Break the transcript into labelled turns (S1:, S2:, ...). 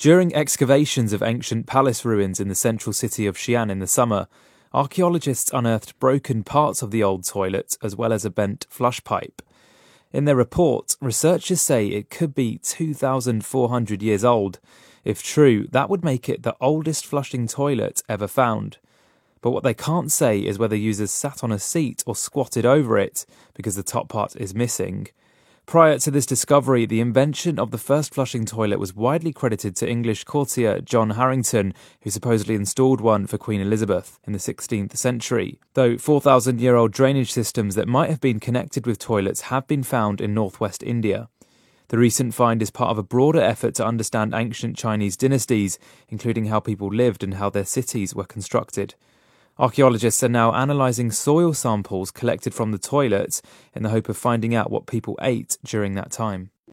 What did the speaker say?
S1: During excavations of ancient palace ruins in the central city of Xi'an in the summer, archaeologists unearthed broken parts of the old toilet as well as a bent flush pipe. In their report, researchers say it could be 2,400 years old. If true, that would make it the oldest flushing toilet ever found. But what they can't say is whether users sat on a seat or squatted over it, because the top part is missing. Prior to this discovery, the invention of the first flushing toilet was widely credited to English courtier John Harrington, who supposedly installed one for Queen Elizabeth in the 16th century. Though 4,000 year old drainage systems that might have been connected with toilets have been found in northwest India. The recent find is part of a broader effort to understand ancient Chinese dynasties, including how people lived and how their cities were constructed. Archaeologists are now analysing soil samples collected from the toilets in the hope of finding out what people ate during that time.